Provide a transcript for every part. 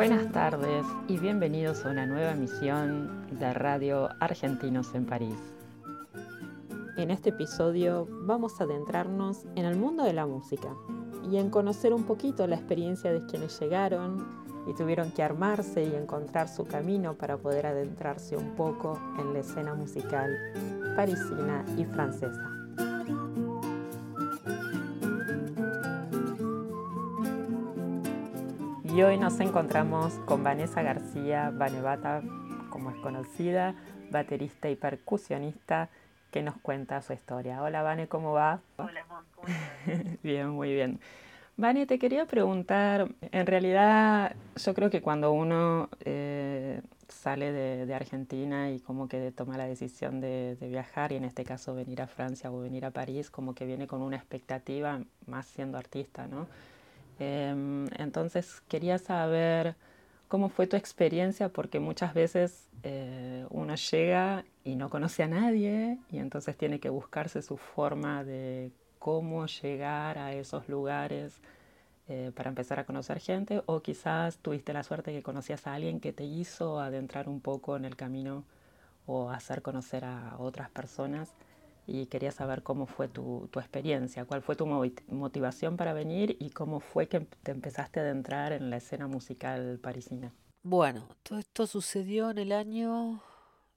Buenas tardes y bienvenidos a una nueva emisión de Radio Argentinos en París. En este episodio vamos a adentrarnos en el mundo de la música y en conocer un poquito la experiencia de quienes llegaron y tuvieron que armarse y encontrar su camino para poder adentrarse un poco en la escena musical parisina y francesa. Y hoy nos encontramos con Vanessa García, Vanebata, como es conocida, baterista y percusionista, que nos cuenta su historia. Hola Vane, ¿cómo va? Hola, ¿cómo estás? bien, muy bien. Vane, te quería preguntar, en realidad yo creo que cuando uno eh, sale de, de, Argentina y como que toma la decisión de, de, viajar, y en este caso venir a Francia o venir a París, como que viene con una expectativa más siendo artista, ¿no? Entonces quería saber cómo fue tu experiencia porque muchas veces eh, uno llega y no conoce a nadie y entonces tiene que buscarse su forma de cómo llegar a esos lugares eh, para empezar a conocer gente o quizás tuviste la suerte que conocías a alguien que te hizo adentrar un poco en el camino o hacer conocer a otras personas y quería saber cómo fue tu, tu, experiencia, cuál fue tu motivación para venir y cómo fue que te empezaste a adentrar en la escena musical parisina. Bueno, todo esto sucedió en el año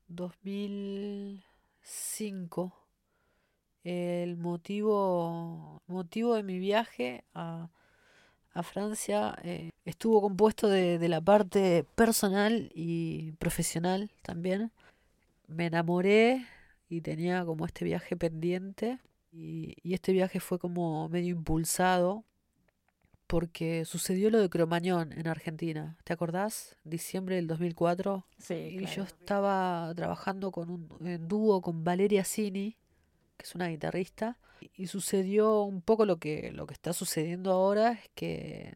2005. El motivo, motivo de mi viaje a, a Francia eh, estuvo compuesto de, de la parte personal y profesional también. Me enamoré y tenía como este viaje pendiente y, y, este viaje fue como medio impulsado porque sucedió lo de Cromañón en Argentina, ¿te acordás? Diciembre del 2004. Sí. Y claro. yo estaba trabajando con un en dúo con Valeria Cini, que es una guitarrista, y sucedió un poco lo que lo que está sucediendo ahora es que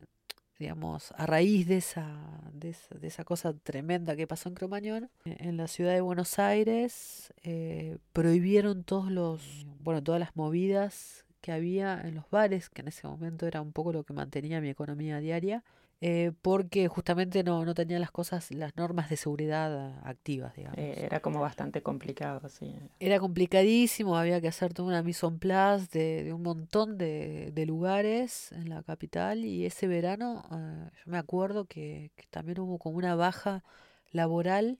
digamos, a raíz de esa, de esa, de esa cosa tremenda que pasó en Cromañón, en la ciudad de Buenos Aires eh, prohibieron todos los, bueno, todas las movidas que había en los bares, que en ese momento era un poco lo que mantenía mi economía diaria, eh, porque justamente no, no tenía las cosas, las normas de seguridad activas, digamos. Eh, era como bastante complicado, sí. Era complicadísimo, había que hacer toda una mise en place de, de un montón de, de, lugares en la capital y ese verano eh, yo me acuerdo que, que, también hubo como una baja laboral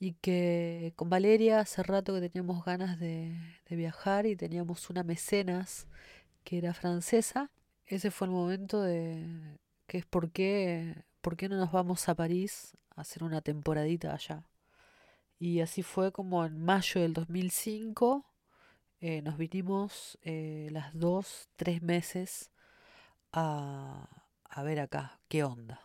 y que con Valeria hace rato que teníamos ganas de, de viajar y teníamos una mecenas que era francesa. Ese fue el momento de que es por qué, por qué no nos vamos a París a hacer una temporadita allá. Y así fue como en mayo del 2005 eh, nos vinimos eh, las dos, tres meses a, a, ver acá qué onda.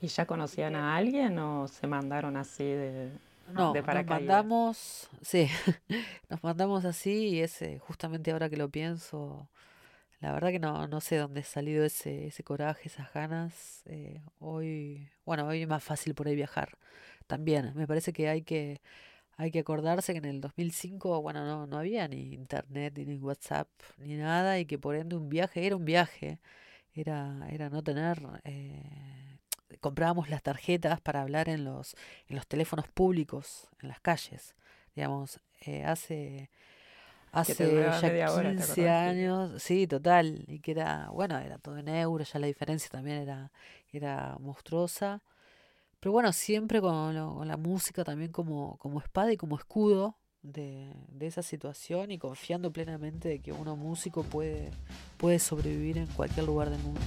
¿Y ya conocían a alguien o se mandaron así de, no, de nos mandamos, sí, nos mandamos así y ese, justamente ahora que lo pienso, la verdad que no, no sé dónde ha salido ese, ese coraje, esas ganas. Eh, hoy, bueno, hoy es más fácil por ahí viajar. También, me parece que hay que, hay que acordarse que en el 2005, bueno, no, no había ni internet, ni WhatsApp, ni nada, y que por ende un viaje era un viaje. Era, era no tener... Eh, comprábamos las tarjetas para hablar en los, en los teléfonos públicos, en las calles. Digamos, eh, hace hace ya 15 años, sí, total, y que era, bueno, era todo en euro, ya la diferencia también era, era monstruosa, pero bueno, siempre con, lo, con la música también como, como espada y como escudo de, de, esa situación y confiando plenamente de que uno músico puede, puede sobrevivir en cualquier lugar del mundo.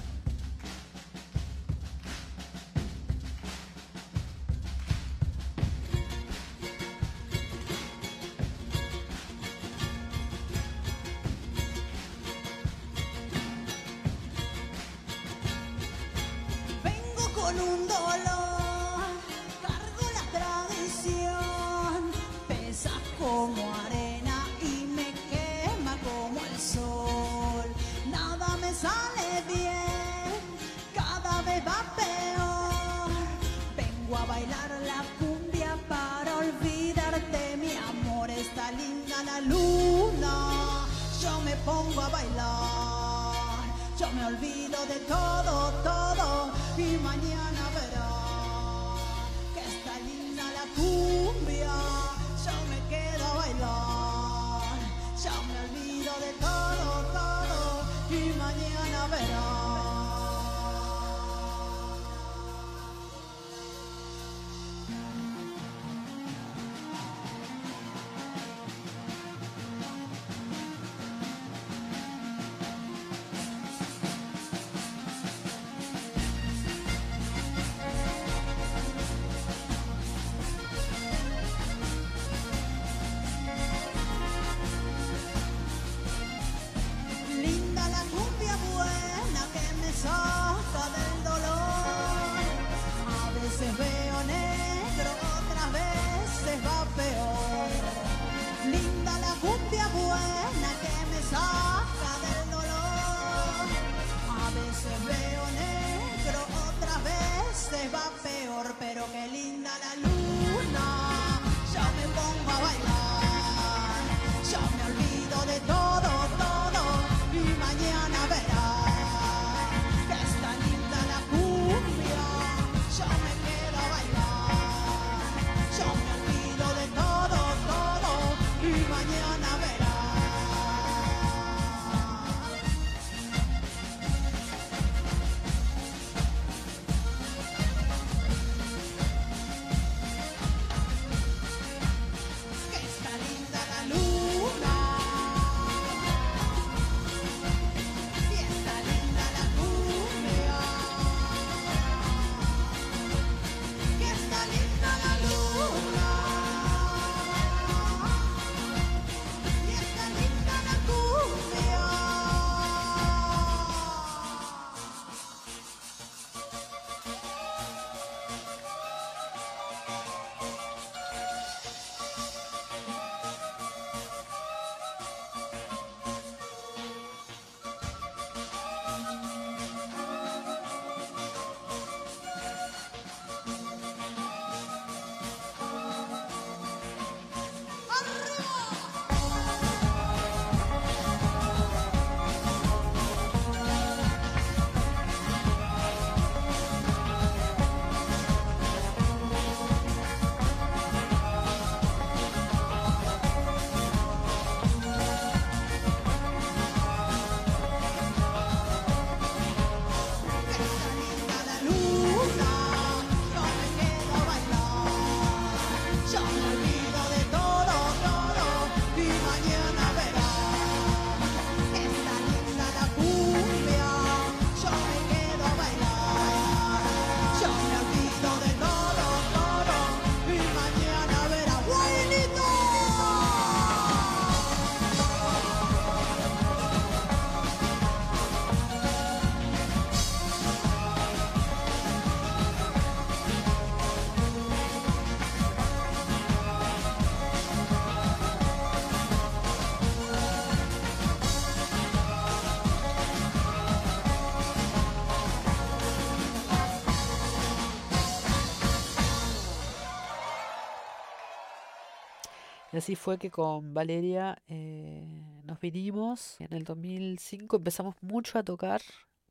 así fue que con Valeria eh, nos vinimos. En el 2005 empezamos mucho a tocar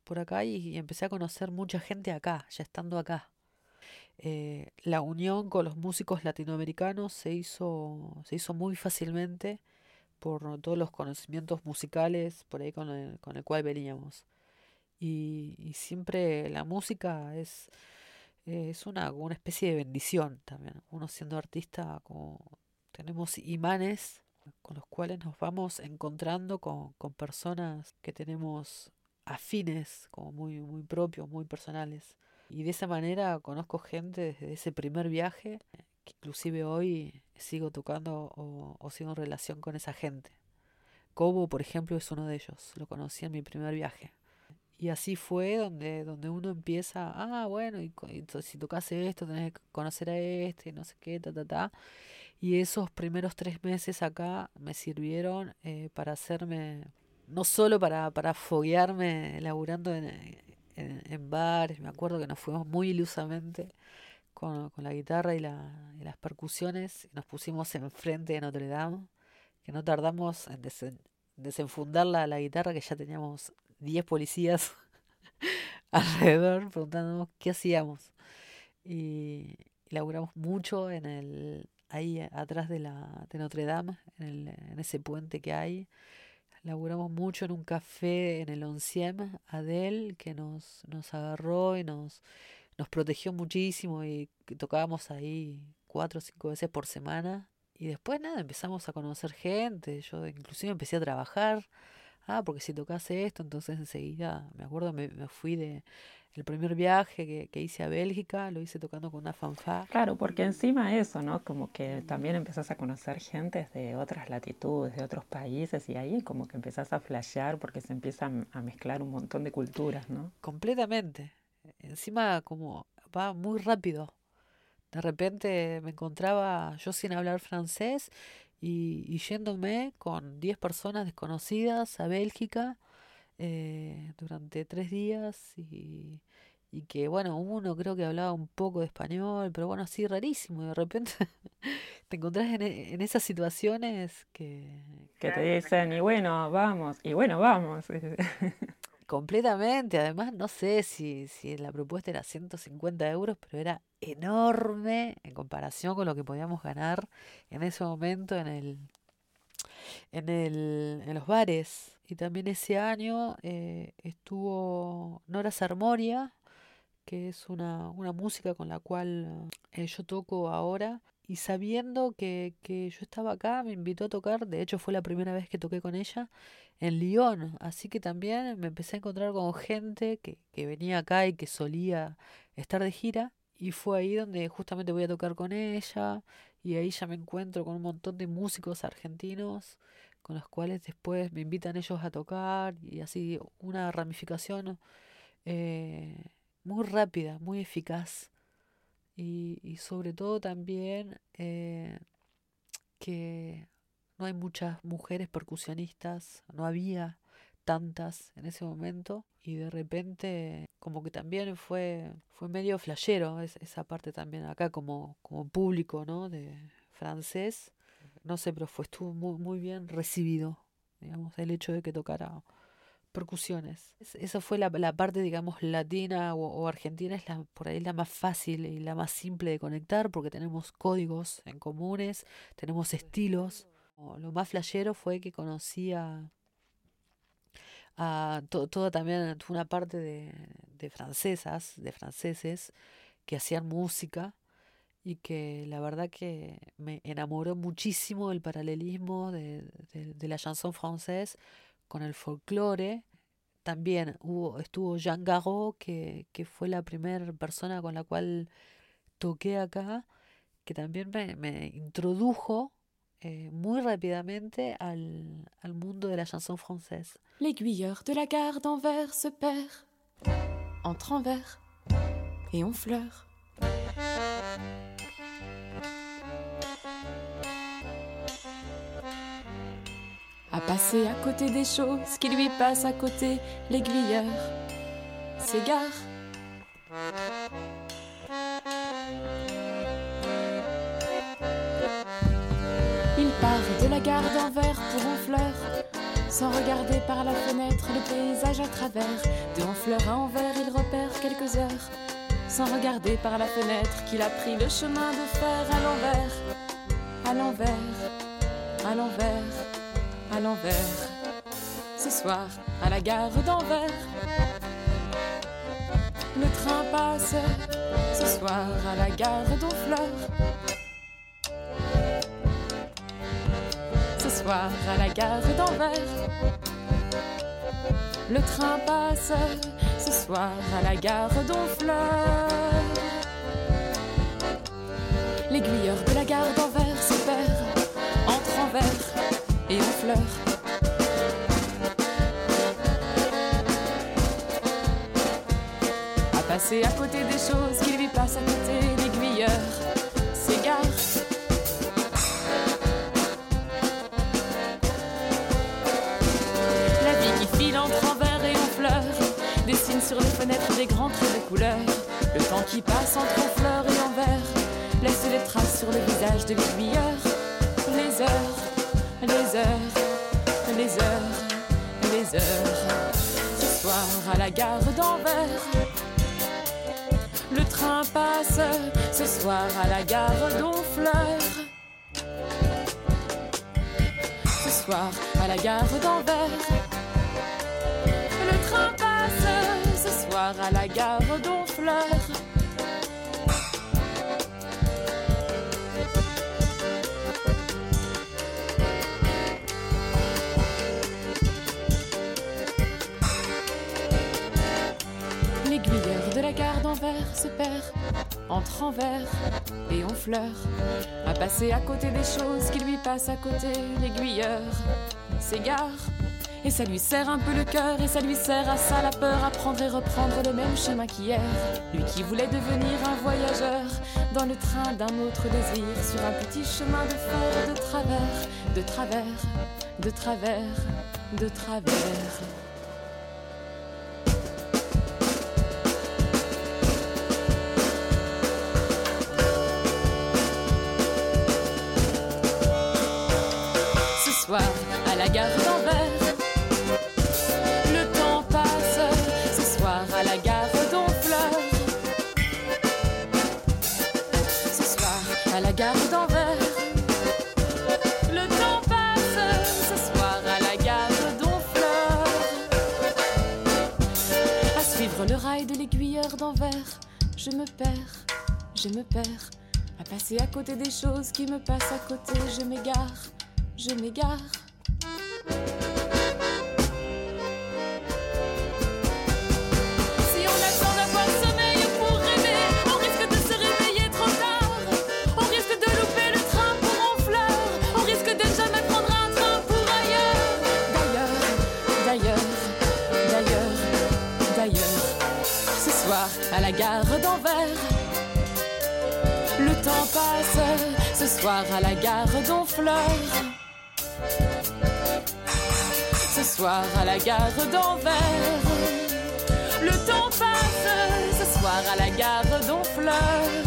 por acá y, y empecé a conocer mucha gente acá, ya estando acá. Eh, la unión con los músicos latinoamericanos se hizo, se hizo muy fácilmente por todos los conocimientos musicales por ahí con el, con el cual veníamos. Y, y, siempre la música es, es una, una especie de bendición también. Uno siendo artista como tenemos imanes con los cuales nos vamos encontrando con, personas que tenemos afines, como muy, muy propios, muy personales. Y de esa manera conozco gente desde ese primer viaje, que inclusive hoy sigo tocando o, sigo en relación con esa gente. Cobo, por ejemplo, es uno de ellos. Lo conocí en mi primer viaje. Y así fue donde, donde uno empieza, ah, bueno, y, y si tocas esto, tenés que conocer a este, no sé qué, ta, ta, ta. Y esos primeros tres meses acá me sirvieron eh, para hacerme, no solo para, para foguearme laburando en, en, bares, me acuerdo que nos fuimos muy ilusamente con, con la guitarra y, la, y las percusiones, y nos pusimos enfrente de Notre Dame, que no tardamos en desen- desenfundar la, la guitarra, que ya teníamos 10 policías alrededor preguntándonos qué hacíamos. Y, y laburamos mucho en el, ahí atrás de, la, de Notre Dame, en, el, en ese puente que hay. Laburamos mucho en un café en el Onciem, Adel, que nos, nos agarró y nos, nos protegió muchísimo y tocábamos ahí cuatro o cinco veces por semana. Y después nada, empezamos a conocer gente, yo inclusive empecé a trabajar. Ah, porque si tocase esto, entonces enseguida, me acuerdo, me, me fui de el primer viaje que, que hice a Bélgica, lo hice tocando con una fanfare. Claro, porque encima eso, ¿no? Como que también empezás a conocer gente de otras latitudes, de otros países, y ahí como que empezás a flashear porque se empiezan a mezclar un montón de culturas, ¿no? Completamente. Encima como va muy rápido. De repente me encontraba yo sin hablar francés y, y yéndome con 10 personas desconocidas a Bélgica eh, durante tres días y, y que bueno, uno creo que hablaba un poco de español, pero bueno, así rarísimo. Y de repente te encontrás en, e- en esas situaciones que, Que te dicen, y bueno, vamos, y bueno, vamos. Completamente, además no sé si, si la propuesta era 150 euros, pero era enorme en comparación con lo que podíamos ganar en ese momento en el, en el, en los bares. Y también ese año eh, estuvo Nora Sarmoria, que es una, una música con la cual eh, yo toco ahora. Y sabiendo que, que yo estaba acá, me invitó a tocar, de hecho fue la primera vez que toqué con ella, en Lyon. Así que también me empecé a encontrar con gente que, que venía acá y que solía estar de gira. Y fue ahí donde justamente voy a tocar con ella. Y ahí ya me encuentro con un montón de músicos argentinos con los cuales después me invitan ellos a tocar. Y así una ramificación eh, muy rápida, muy eficaz. Y, y sobre todo también eh, que no hay muchas mujeres percusionistas, no había tantas en ese momento y de repente como que también fue fue medio flashero es- esa parte también acá como como público no de francés no sé pero fue estuvo muy muy bien recibido digamos el hecho de que tocara percusiones. Es- esa fue la, la parte digamos latina o, argentina es la por ahí la más fácil y la más simple de conectar porque tenemos códigos en comunes tenemos estilos. Lo más flashero fue que conocí a, a to- toda también una parte de, de francesas, de franceses, que hacían música y que la verdad que me enamoró muchísimo el paralelismo de, de- de la chanson française con el folclore. También hubo, estuvo Jean Garot, que, que fue la primera persona con la cual toqué acá, que también me, me introdujo eh, muy rápidamente al, al mundo de la chanson française. L'aiguilleur de la gare d'Anvers se perd entre Anvers et Honfleur. À passer à côté des choses qui lui passent à côté, l'aiguilleur s'égare. Il part de la gare d'Anvers pour Honfleur, sans regarder par la fenêtre le paysage à travers. De Honfleur à Anvers, il repère quelques heures sans regarder par la fenêtre qu'il a pris le chemin de fer à l'envers, à l'envers, à l'envers, l'envers. Ce soir, à la gare d'Anvers, le train passe. Ce soir, à la gare d'Honfleur. Ce soir, à la gare d'Anvers, le train passe. Ce soir, à la gare d'Honfleur. L'aiguilleur de la gare d'Anvers et Honfleur. À passer à côté des choses qui gare d'Anvers, le train passe. Ce soir à la gare d'Honfleur. Ce soir à la gare d'Anvers, le train passe. Ce soir à la gare d'Honfleur. Se perd entre Anvers et Honfleur. À passer à côté des choses qui lui passent à côté, l'aiguilleur s'égare. Et ça lui serre un peu le cœur et ça lui sert à ça la peur à prendre et reprendre le même chemin qu'hier. Lui qui voulait devenir un voyageur dans le train d'un autre désir sur un petit chemin de fer de travers, de travers, de travers, de travers. La gare d'Anvers, le temps passe. Ce soir, à la gare d'Honfleur. Ce soir, à la gare d'Anvers, le temps passe. Ce soir, à la gare d'Honfleur. À suivre le rail de l'aiguilleur d'Anvers, je me perds, je me perds. À passer à côté des choses qui me passent à côté, je m'égare, je m'égare. Passe. Ce soir, à la gare d'Honfleur. Ce soir, à la gare d'Anvers. Le temps passe ce soir à la gare d'Honfleur.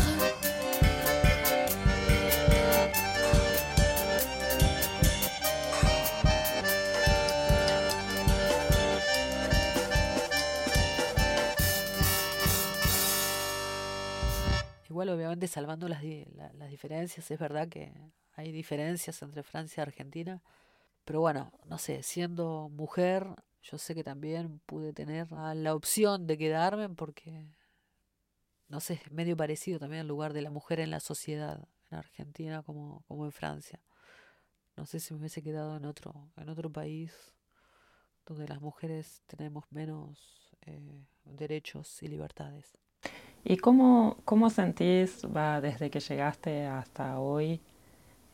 Igual, obviamente, salvando las, la- las diferencias, es verdad que hay diferencias entre Francia y Argentina, pero bueno, no sé, siendo mujer, yo sé que también pude tener la opción de quedarme porque, no sé, es medio parecido también al lugar de la mujer en la sociedad, en Argentina como, como en Francia. No sé si me hubiese quedado en otro, en otro país donde las mujeres tenemos menos eh, derechos y libertades. ¿Y cómo, cómo sentís, va, desde que llegaste hasta hoy,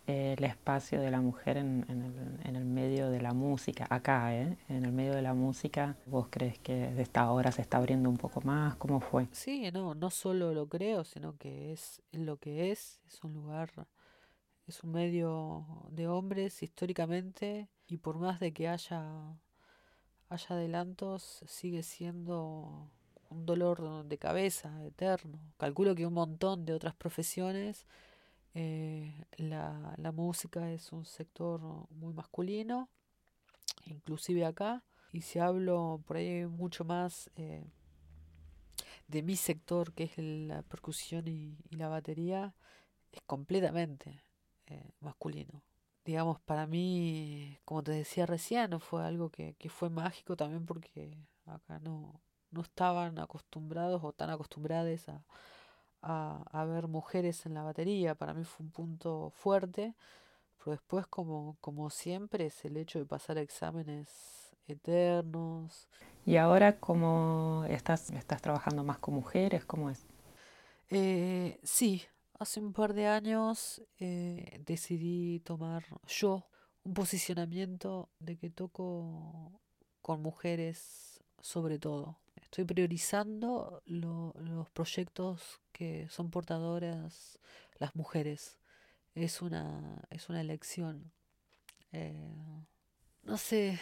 eh, el espacio de la mujer en, en el, medio de la música, acá, ¿eh? En el medio de la música, ¿vos crees que de esta hora se está abriendo un poco más? ¿Cómo fue? Sí, no, no solo lo creo, sino que es lo que es, es un lugar, es un medio de hombres históricamente y por más de que haya, haya adelantos, sigue siendo un dolor de cabeza eterno. Calculo que un montón de otras profesiones, eh, la, la música es un sector muy masculino, inclusive acá, y si hablo por ahí mucho más... eh, de mi sector, que es la percusión y, la batería, es completamente eh, masculino. Digamos, para mí, como te decía recién, fue algo que, que fue mágico también porque acá no, no estaban acostumbrados o tan acostumbrados a, a, a ver mujeres en la batería. Para mí fue un punto fuerte, pero después, como, como siempre, es el hecho de pasar exámenes eternos. ¿Y ahora cómo estás, estás trabajando más con mujeres? ¿Cómo es? Eh, sí, hace un par de años eh, decidí tomar yo un posicionamiento de que toco con mujeres sobre todo. Estoy priorizando lo- los proyectos que son portadoras las mujeres. Es una, es una elección. Eh, no sé,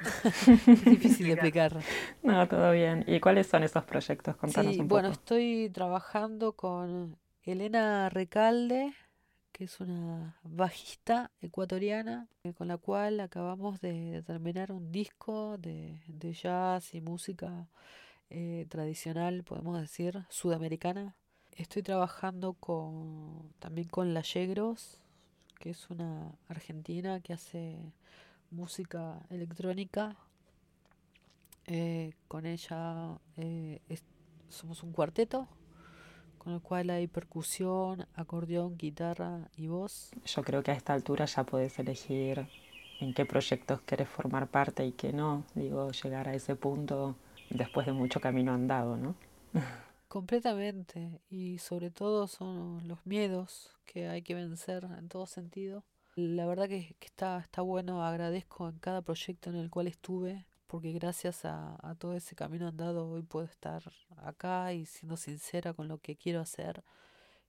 es difícil de explicar. No, todo bien. ¿Y cuáles son esos proyectos? Contanos Sí, un bueno, poco. estoy trabajando con Elena Recalde, que es una bajista ecuatoriana, eh, con la cual acabamos de, terminar un disco de, jazz y música eh, tradicional, podemos decir, sudamericana. Estoy trabajando con, también con La Yegros, que es una argentina que hace música electrónica. Eh, con ella somos un cuarteto, con el cual hay percusión, acordeón, guitarra y voz. Yo creo que a esta altura ya podés elegir en qué proyectos querés formar parte y qué no. Digo, llegar a ese punto después de mucho camino andado, ¿no? Completamente, y sobre todo son los miedos que hay que vencer en todo sentido. La verdad que, que está, está bueno, agradezco en cada proyecto en el cual estuve, porque gracias a, todo ese camino andado hoy puedo estar acá y siendo sincera con lo que quiero hacer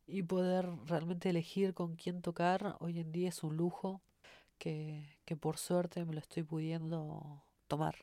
y poder realmente elegir con quién tocar. Hoy en día es un lujo que, que por suerte me lo estoy pudiendo tomar.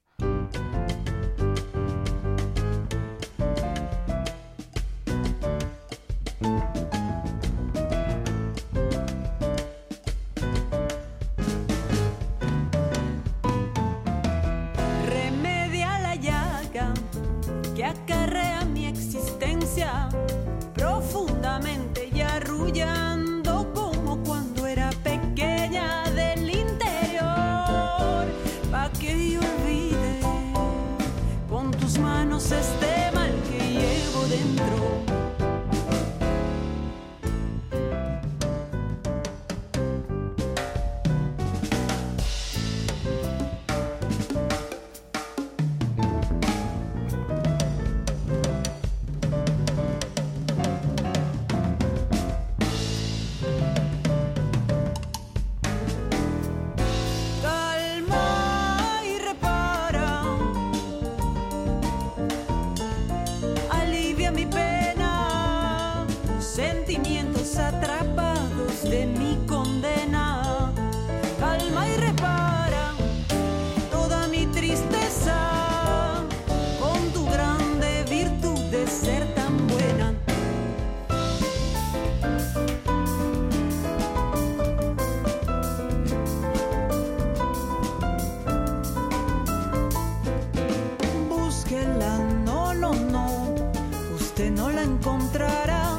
Encontrará.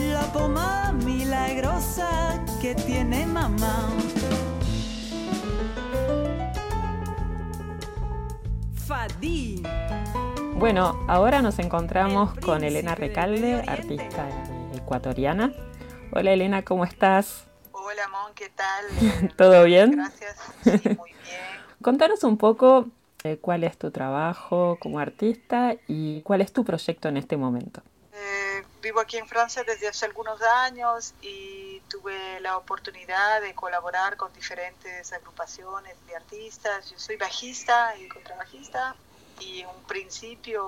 La pomada milagrosa que tiene mamá. Fadí. Bueno, ahora nos encontramos con Elena Recalde, artista ecuatoriana. Hola Elena, ¿cómo estás? Hola, Mon, ¿qué tal? ¿Todo bien? Gracias, sí, muy bien. Contanos un poco eh, cuál es tu trabajo como artista y cuál es tu proyecto en este momento. Eh, vivo aquí en Francia desde hace algunos años y tuve la oportunidad de colaborar con diferentes agrupaciones de artistas. Yo soy bajista y contrabajista y en un principio,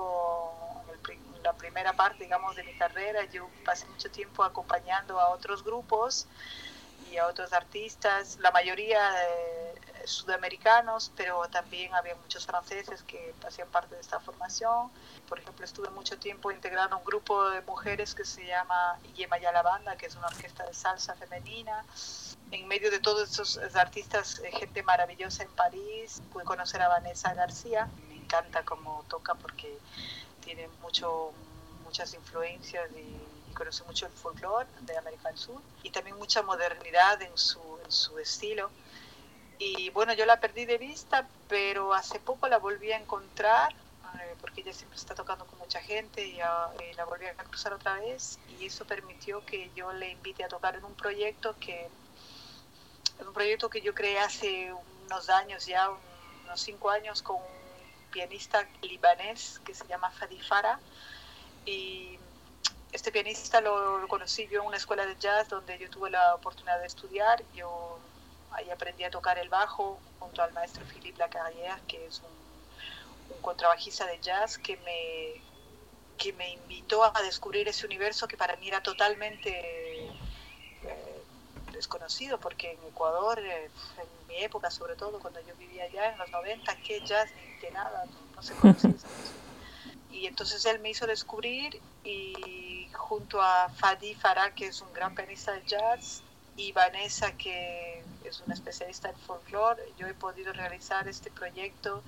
pri- la primera parte, digamos, de mi carrera, yo pasé mucho tiempo acompañando a otros grupos y a otros artistas, la mayoría eh, sudamericanos, pero también había muchos franceses que hacían parte de esta formación. Por ejemplo, estuve mucho tiempo integrando un grupo de mujeres que se llama Yema la Banda, que es una orquesta de salsa femenina. En medio de todos estos artistas, eh, gente maravillosa en París, pude conocer a Vanessa García. Me encanta cómo toca porque tiene mucho, muchas influencias y conoce mucho el folclore de América del Sur y también mucha modernidad en su, en su estilo. Y bueno, yo la perdí de vista, pero hace poco la volví a encontrar eh, porque ella siempre está tocando con mucha gente y, ah, y la volví a cruzar otra vez y eso permitió que yo le invite a tocar en un proyecto que es un proyecto que yo creé hace unos años ya, un- unos cinco años con un pianista libanés que se llama Fadi Farah y este pianista lo, conocí yo en una escuela de jazz donde yo tuve la oportunidad de estudiar. Yo ahí aprendí a tocar el bajo junto al maestro Philippe Lacarrière, que es un, contrabajista de jazz que me, que me invitó a descubrir ese universo que para mí era totalmente eh, desconocido, porque en Ecuador, eh, en mi época sobre todo, cuando yo vivía allá en los 90, que jazz ni que nada, no, no se conocía. Y entonces él me hizo descubrir y junto a Fadi Farah, que es un gran pianista de jazz, y Vanessa, que es una especialista en folclore, yo he podido realizar este proyecto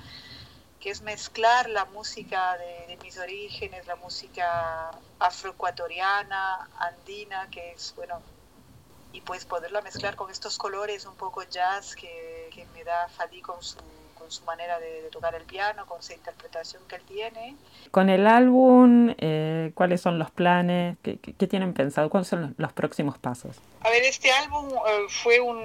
que es mezclar la música de, de mis orígenes, la música afroecuatoriana, andina, que es, bueno, y pues poderla mezclar con estos colores un poco jazz que, que me da Fadi con su, con su manera de, de tocar el piano, con esa interpretación que él tiene. Con el álbum, eh, ¿cuáles son los planes? ¿Qué, qué- qué tienen pensado? ¿Cuáles son los, los próximos pasos? A ver, este álbum eh, fue un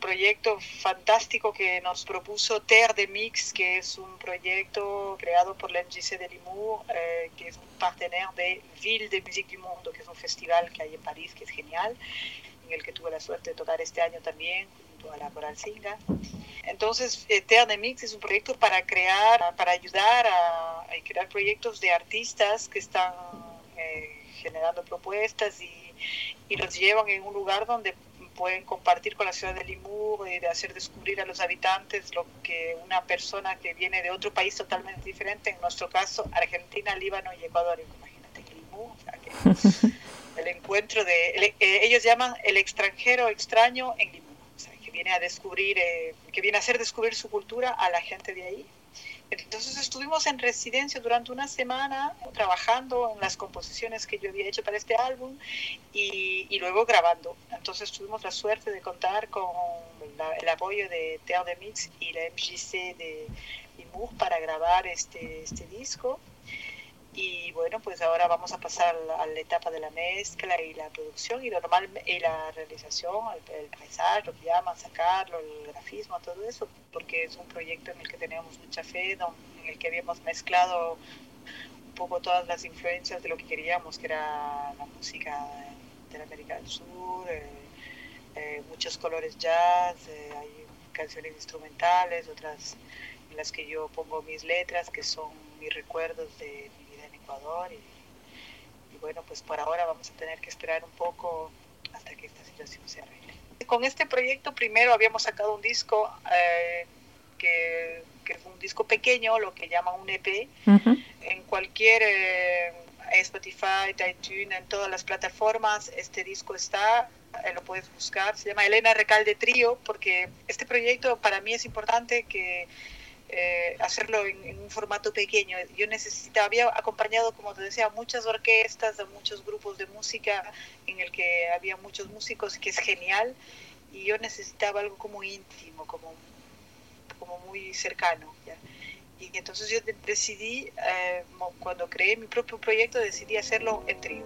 proyecto fantástico que nos propuso Terre de Mix, que es un proyecto creado por la MJC de Limoux, eh, que es un partenaire de Ville de Musique du Monde, que es un festival que hay en París, que es genial, en el que tuve la suerte de tocar este año también, junto a la Coral Singa. Entonces, eh, Terre de Mix es un proyecto para crear, para ayudar a, a crear proyectos de artistas que están eh, generando propuestas y, y los llevan en un lugar donde pueden compartir con la ciudad de Limur y de hacer descubrir a los habitantes lo que una persona que viene de otro país totalmente diferente, en nuestro caso Argentina, Líbano y Ecuador, imagínate Limur, o sea, que el encuentro de, el- eh, ellos llaman el extranjero extraño en Limur, viene a descubrir, eh, que viene a hacer descubrir su cultura a la gente de ahí. Entonces estuvimos en residencia durante una semana trabajando en las composiciones que yo había hecho para este álbum y, y luego grabando. Entonces tuvimos la suerte de contar con la- el apoyo de Terre de Mix y la MJC de Limours para grabar este, este disco. Y bueno, pues ahora vamos a pasar a la etapa de la mezcla y la producción y, lo normal, y la realización, el, paisaje, lo que llaman, sacarlo, el grafismo, todo eso, porque es un proyecto en el que tenemos mucha fe, en el que habíamos mezclado un poco todas las influencias de lo que queríamos, que era la música de la América del Sur, eh, eh, muchos colores jazz, eh, hay canciones instrumentales, otras en las que yo pongo mis letras, que son mis recuerdos de Ecuador. Y, y bueno, pues por ahora vamos a tener que esperar un poco hasta que esta situación se arregle. Con este proyecto primero habíamos sacado un disco eh, que, que es un disco pequeño, lo que llaman un EP, Ujú. en cualquier eh, Spotify, iTunes, en todas las plataformas, este disco está, eh, lo puedes buscar, se llama Elena Recalde Trío, porque este proyecto para mí es importante que eh, hacerlo en, en un formato pequeño. Yo necesitaba, había acompañado, como te decía, muchas orquestas, a muchos grupos de música en el que había muchos músicos, que es genial, y yo necesitaba algo como íntimo, como, como muy cercano. ¿ya? Y entonces yo de- decidí, eh, cuando creé mi propio proyecto, decidí hacerlo en trío.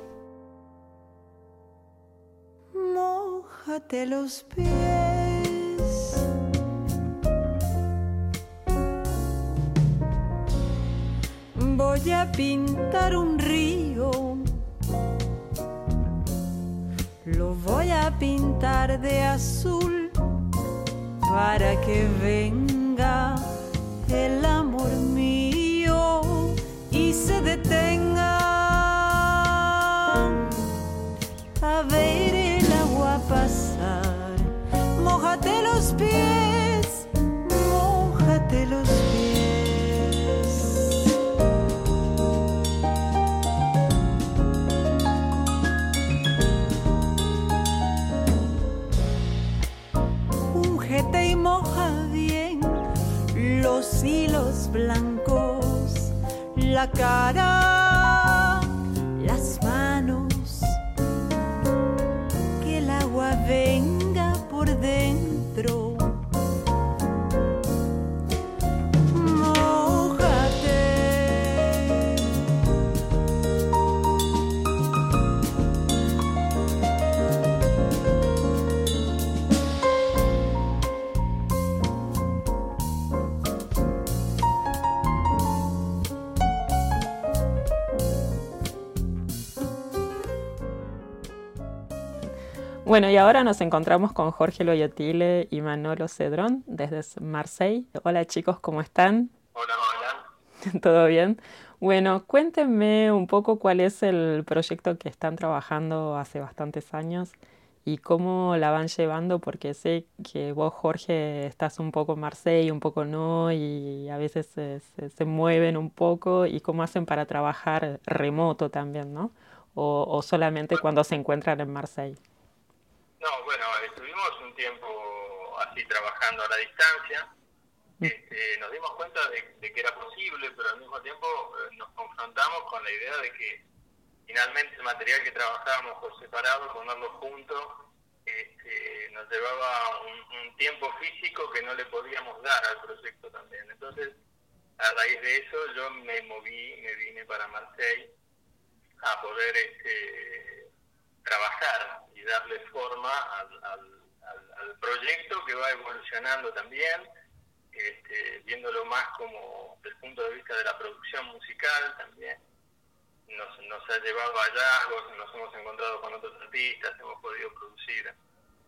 Mójate los pies. Pintar un río. Lo voy a pintar de azul para que venga el amor mío y se detenga a ver el agua pasar. Mójate los pies, la cara, Bueno, y ahora nos encontramos con Jorge Loyotile y Manolo Cedrón desde Marseille. Hola chicos, ¿cómo están? Hola, hola. ¿Todo bien? Bueno, cuéntenme un poco cuál es el proyecto que están trabajando hace bastantes años y cómo la van llevando, porque sé que vos, Jorge, estás un poco en Marseille, un poco no, y a veces se, se- se mueven un poco, y cómo hacen para trabajar remoto también, ¿no? O, o solamente cuando se encuentran en Marseille. No, bueno, estuvimos un tiempo así trabajando a la distancia. Este, nos dimos cuenta de, de que era posible, pero al mismo tiempo eh, nos confrontamos con la idea de que finalmente el material que trabajábamos por separado, ponerlo juntos, este, nos llevaba un, un tiempo físico que no le podíamos dar al proyecto también. Entonces, a raíz de eso, yo me moví, me vine para Marseille a poder este, trabajar y darle forma al, al- al- al proyecto que va evolucionando también, este, viéndolo más como desde el punto de vista de la producción musical también. Nos, nos ha llevado a hallazgos, nos hemos encontrado con otros artistas, hemos podido producir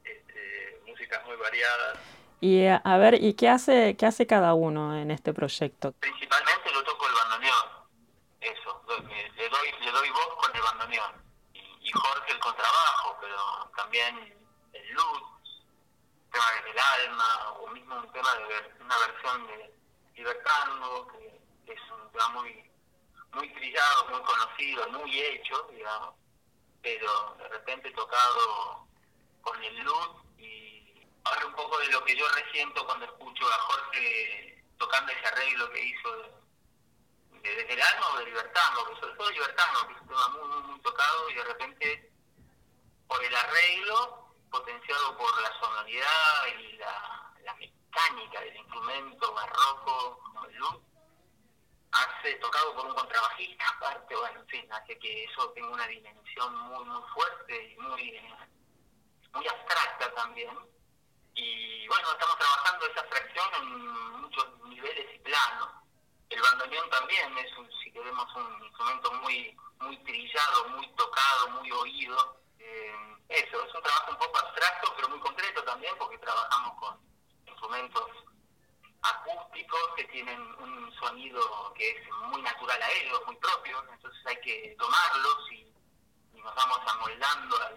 este, músicas muy variadas. Y eh, a ver, ¿y qué hace, qué hace cada uno en este proyecto? Principalmente lo toco el bandoneón, eso, le doy, le doy voz con el bandoneón. Y, Jorge el contrabajo, pero también el luz, tema del alma, o mismo un tema de una versión de Libertango, que, que es un tema muy, muy trillado, muy conocido, muy hecho, digamos, pero de repente tocado con el luz y habla un poco de lo que yo resiento cuando escucho a Jorge tocando ese arreglo que hizo de, de, desde el alma o de Libertango, que sobre todo Libertango, que es un tema muy, muy, muy tocado y de repente por el arreglo potenciado por la sonoridad y la, mecánica del instrumento barroco el luz, hace tocado por un contrabajista aparte, bueno, en fin, hace que eso tenga una dimensión muy, muy fuerte y muy, muy abstracta también. Y bueno, estamos trabajando esa abstracción en muchos niveles y planos. El bandoneón también es, un, si queremos, un instrumento muy, muy trillado, muy tocado, muy oído. Eh, eso, es un trabajo un poco abstracto, pero muy concreto también, porque trabajamos con instrumentos acústicos que tienen un sonido que es muy natural a ellos, muy propio, entonces hay que tomarlos y, nos vamos amoldando a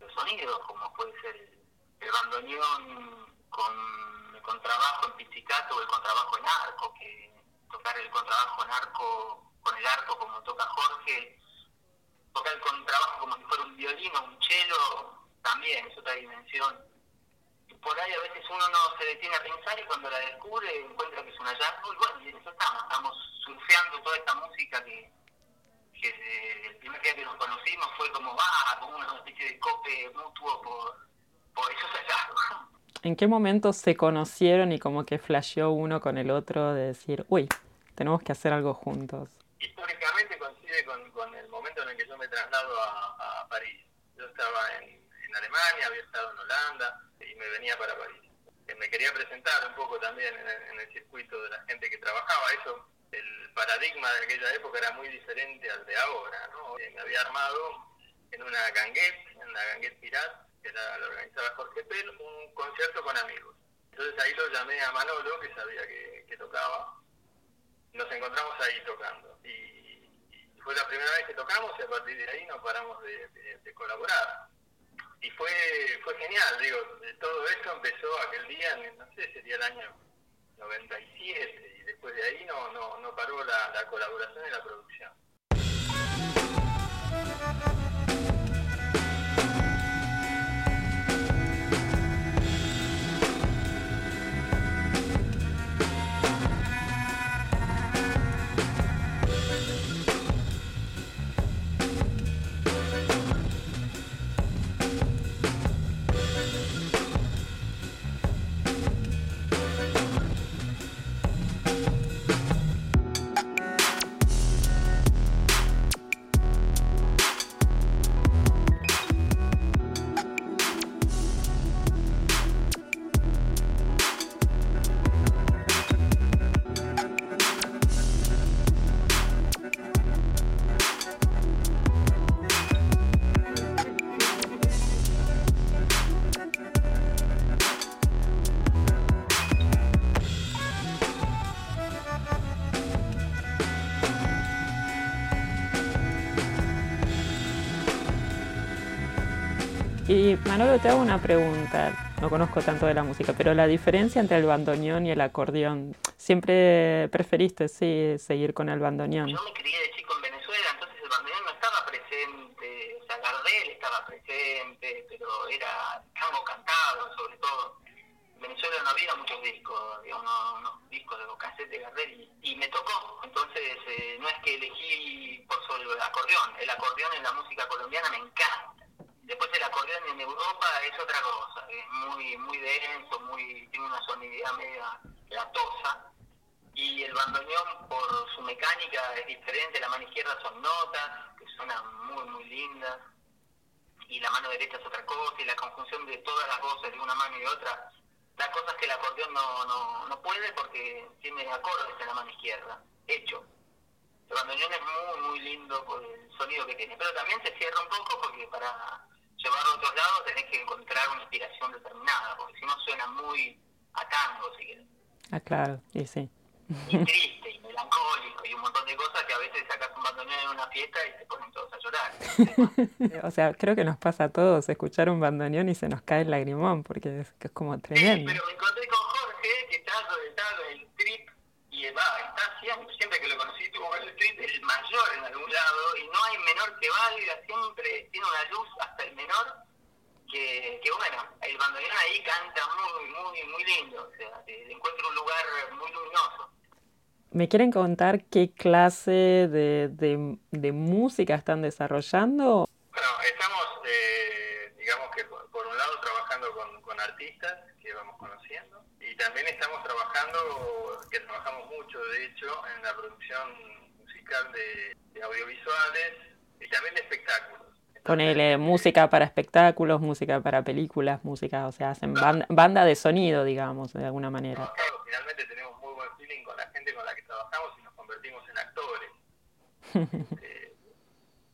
los sonidos, como puede ser el, el bandoneón con el contrabajo en pizzicato o el contrabajo en arco, que tocar el contrabajo en arco con el arco como toca Jorge, tocar el contrabajo como si fuera un violín o un cello, también es otra dimensión por ahí a veces uno no se detiene a pensar y cuando la descubre encuentra que es un hallazgo y bueno, y en eso estamos, estamos surfeando toda esta música que, que el primer día que nos conocimos fue como, va, como una especie de cope mutuo por, por esos hallazgos. ¿En qué momento se conocieron y como que flasheó uno con el otro de decir, uy, tenemos que hacer algo juntos? Históricamente coincide con, con el momento en el que yo me traslado a, a París. Yo estaba en, en Alemania, había estado en Holanda y me venía para París. Eh, Me quería presentar un poco también en el, en el circuito de la gente que trabajaba. Eso, el paradigma de aquella época era muy diferente al de ahora. ¿no? Eh, Me había armado en una ganguette, en la ganguette Pirat, que la, la organizaba Jorge Pell, un. Entonces ahí lo llamé a Manolo, que sabía que, que tocaba. Nos encontramos ahí tocando. Y, fue la primera vez que tocamos y a partir de ahí no paramos de, de- colaborar. Y fue fue genial, digo, todo esto empezó aquel día, no sé, sería el año 97, y después de ahí no, no, no paró la, la colaboración y la producción. Y Manolo, te hago una pregunta. No conozco tanto de la música, pero la diferencia entre el bandoneón y el acordeón. ¿Siempre preferiste, sí, seguir con el bandoneón? Yo me crié de chico en Venezuela, entonces el bandoneón no estaba presente. O sea, Gardel estaba presente, pero era tango cantado, sobre todo. En Venezuela no había muchos discos, había unos, discos de cassette de Gardel y, me tocó. Entonces, eh, no es que elegí por solo el acordeón. El acordeón en la música colombiana me encanta. Después el acordeón en Europa es otra cosa, es muy muy denso, muy tiene una sonidad media latosa. Y el bandoneón por su mecánica es diferente, la mano izquierda son notas, que suenan muy muy lindas, y la mano derecha es otra cosa, y la conjunción de todas las voces de una mano y otra, las cosas que el acordeón no, no, no puede porque tiene acordes en la mano izquierda, hecho. El bandoneón es muy muy lindo por el sonido que tiene, pero también se cierra un poco porque para llevarlo a otros lados tenés que encontrar una inspiración determinada, porque si no suena muy a tango, si querés. Ah, claro, y sí. Y triste, y melancólico, y un montón de cosas que a veces sacas un bandoneón en una fiesta y se ponen todos a llorar. o sea, creo que nos pasa a todos escuchar un bandoneón y se nos cae el lagrimón, porque es, que es como Sí, tremendo. pero me encontré con Jorge, que está, está con el trip, y va, está siempre, siempre que lo conocí tuvo el trip el mayor en algún lado, y no hay menor que valga, siempre tiene una luz hasta el menor, que, que bueno, el bandoneón ahí canta muy, muy, muy lindo, o sea, encuentra un lugar muy luminoso. ¿Me quieren contar qué clase de, de, de música están desarrollando? Bueno, estamos, eh, digamos que por, por un lado trabajando con, con artistas que vamos conociendo y también estamos trabajando, que trabajamos mucho de hecho, en la producción musical de, de audiovisuales y también de espectáculos. Ponele música para espectáculos, música para películas, música, o sea, hacen banda, banda de sonido, digamos, de alguna manera. Claro, finalmente tenemos muy buen feeling con la gente con la que trabajamos y nos convertimos en actores. Eh,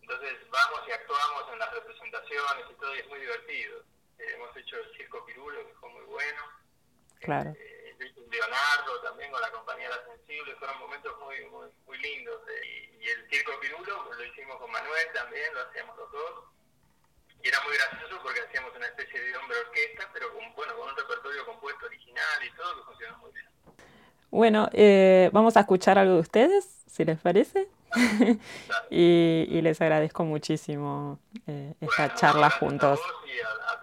entonces vamos y actuamos en las representaciones y todo y es muy divertido. Eh, hemos hecho el Circo Pirulo, que fue muy bueno. Claro. Leonardo también con la compañía La Sensible, fueron momentos muy muy, muy lindos. eh, y, y el Circo Pirulo lo hicimos con Manuel también, lo hacíamos los dos. Y era muy gracioso porque hacíamos una especie de hombre orquesta, pero con, bueno, con un repertorio compuesto original y todo que funcionó muy bien. Bueno, eh, vamos a escuchar algo de ustedes, si les parece. y, y les agradezco muchísimo eh, esta Bueno, charla gracias a juntos. vos y a, a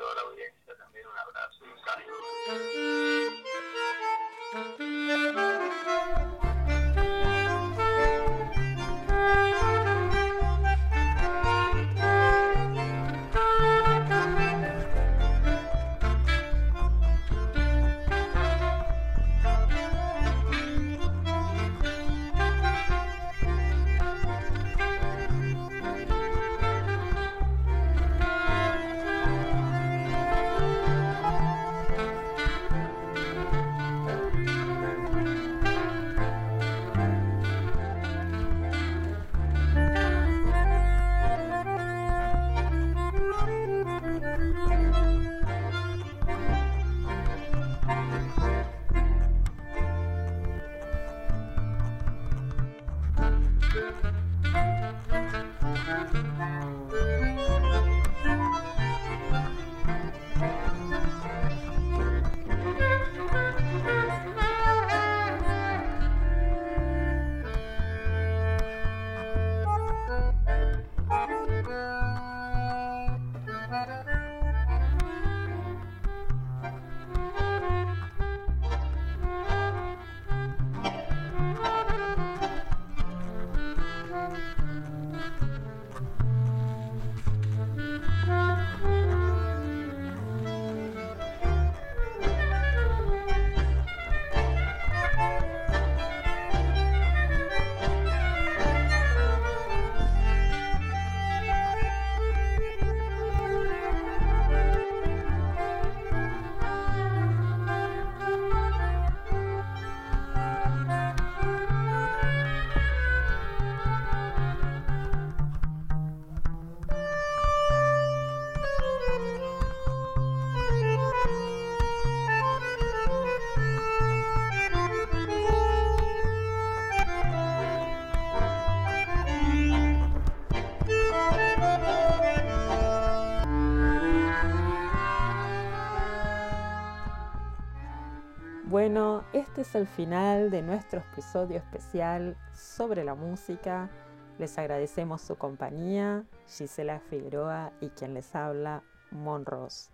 este es el final de nuestro episodio especial sobre la música. Les agradecemos su compañía, Gisela Figueroa y quien les habla, Monros.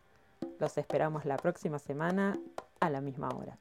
Los esperamos la próxima semana a la misma hora.